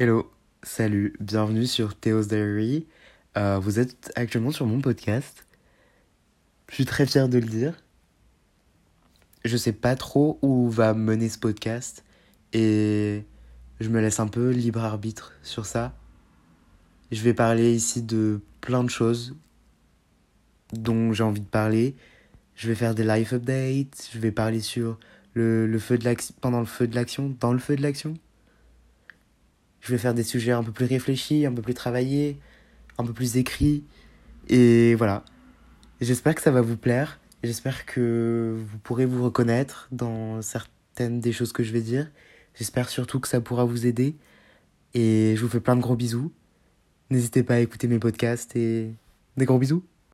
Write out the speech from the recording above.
Hello, salut, bienvenue sur Théo's Diary. Euh, vous êtes actuellement sur mon podcast. Je suis très fier de le dire. Je sais pas trop où va mener ce podcast et je me laisse un peu libre arbitre sur ça. Je vais parler ici de plein de choses dont j'ai envie de parler. Je vais faire des life updates, je vais parler sur le, le feu de pendant le feu de l'action, dans le feu de l'action. Je vais faire des sujets un peu plus réfléchis, un peu plus travaillés, un peu plus écrits. Et voilà. J'espère que ça va vous plaire. J'espère que vous pourrez vous reconnaître dans certaines des choses que je vais dire. J'espère surtout que ça pourra vous aider. Et je vous fais plein de gros bisous. N'hésitez pas à écouter mes podcasts et des gros bisous.